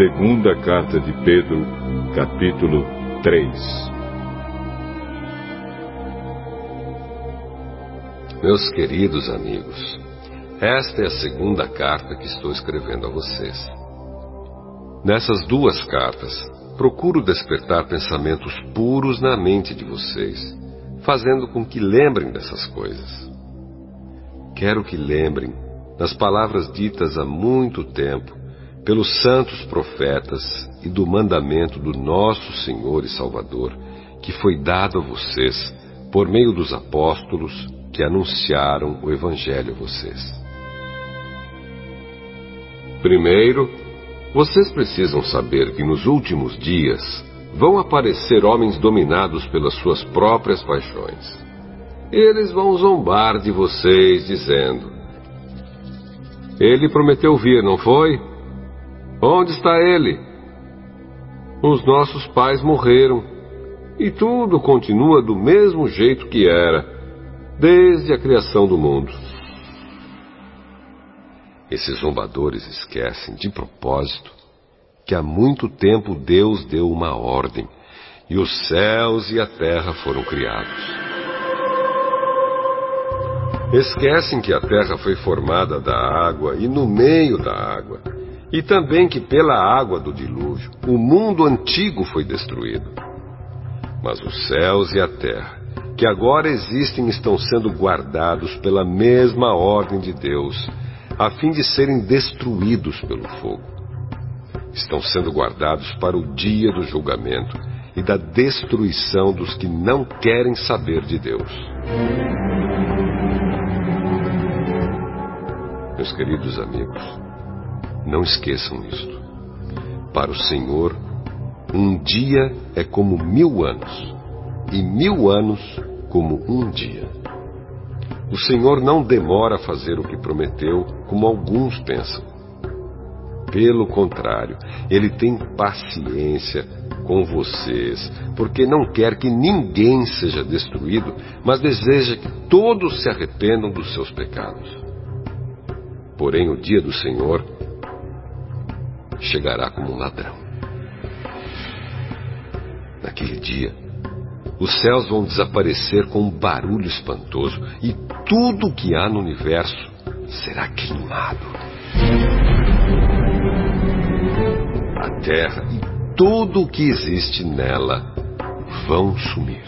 Segunda carta de Pedro, capítulo 3. Meus queridos amigos, esta é a segunda carta que estou escrevendo a vocês. Nessas duas cartas, procuro despertar pensamentos puros na mente de vocês, fazendo com que lembrem dessas coisas. Quero que lembrem das palavras ditas há muito tempo pelos santos profetas e do mandamento do nosso Senhor e Salvador, que foi dado a vocês por meio dos apóstolos que anunciaram o Evangelho a vocês. Primeiro, vocês precisam saber que nos últimos dias vão aparecer homens dominados pelas suas próprias paixões. Eles vão zombar de vocês, dizendo: Ele prometeu vir, não foi? Onde está ele? Os nossos pais morreram e tudo continua do mesmo jeito que era, desde a criação do mundo. Esses zombadores esquecem, de propósito, que há muito tempo Deus deu uma ordem e os céus e a terra foram criados. Esquecem que a terra foi formada da água e no meio da água e também que pela água do dilúvio o mundo antigo foi destruído. Mas os céus e a terra, que agora existem, estão sendo guardados pela mesma ordem de Deus, a fim de serem destruídos pelo fogo. Estão sendo guardados para o dia do julgamento e da destruição dos que não querem saber de Deus. Meus queridos amigos, não esqueçam isto. Para o Senhor, um dia é como mil anos, e mil anos como um dia. O Senhor não demora a fazer o que prometeu, como alguns pensam. Pelo contrário, Ele tem paciência com vocês, porque não quer que ninguém seja destruído, mas deseja que todos se arrependam dos seus pecados. Porém, o dia do Senhor chegará como um ladrão. Naquele dia, os céus vão desaparecer com um barulho espantoso e tudo o que há no universo será queimado. A terra e tudo o que existe nela vão sumir.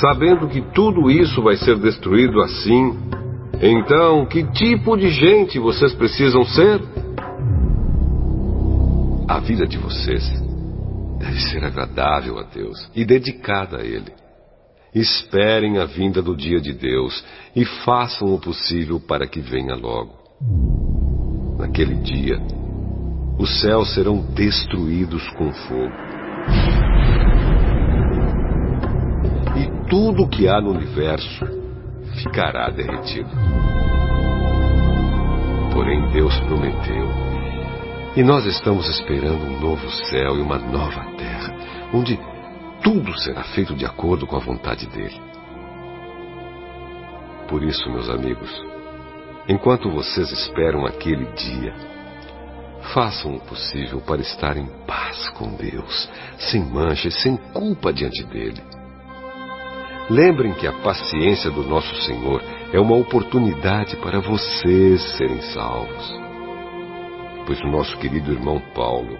Sabendo que tudo isso vai ser destruído assim, então que tipo de gente vocês precisam ser? A vida de vocês deve ser agradável a Deus e dedicada a Ele. Esperem a vinda do dia de Deus e façam o possível para que venha logo. Naquele dia, os céus serão destruídos com fogo. E tudo o que há no universo ficará derretido. Porém, Deus prometeu e nós estamos esperando um novo céu e uma nova terra, onde tudo será feito de acordo com a vontade dele. Por isso, meus amigos, enquanto vocês esperam aquele dia, façam o possível para estar em paz com Deus, sem mancha e sem culpa diante dele. Lembrem que a paciência do nosso Senhor é uma oportunidade para vocês serem salvos pois o nosso querido irmão Paulo,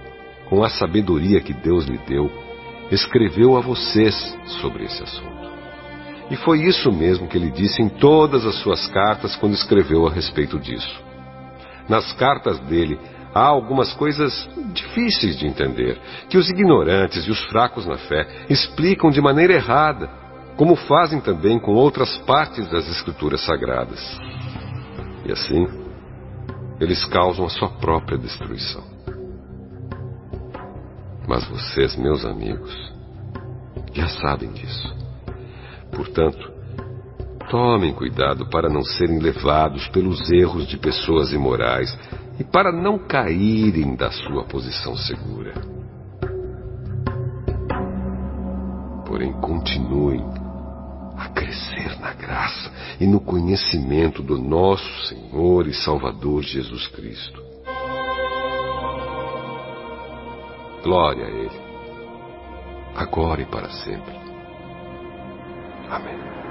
com a sabedoria que Deus lhe deu, escreveu a vocês sobre esse assunto. E foi isso mesmo que ele disse em todas as suas cartas quando escreveu a respeito disso. Nas cartas dele há algumas coisas difíceis de entender, que os ignorantes e os fracos na fé explicam de maneira errada, como fazem também com outras partes das Escrituras Sagradas. E assim, eles causam a sua própria destruição. Mas vocês, meus amigos, já sabem disso. Portanto, tomem cuidado para não serem levados pelos erros de pessoas imorais e para não caírem da sua posição segura. Porém, continuem a crescer na graça e no conhecimento do nosso Senhor e Salvador Jesus Cristo. Glória a Ele, agora e para sempre. Amém.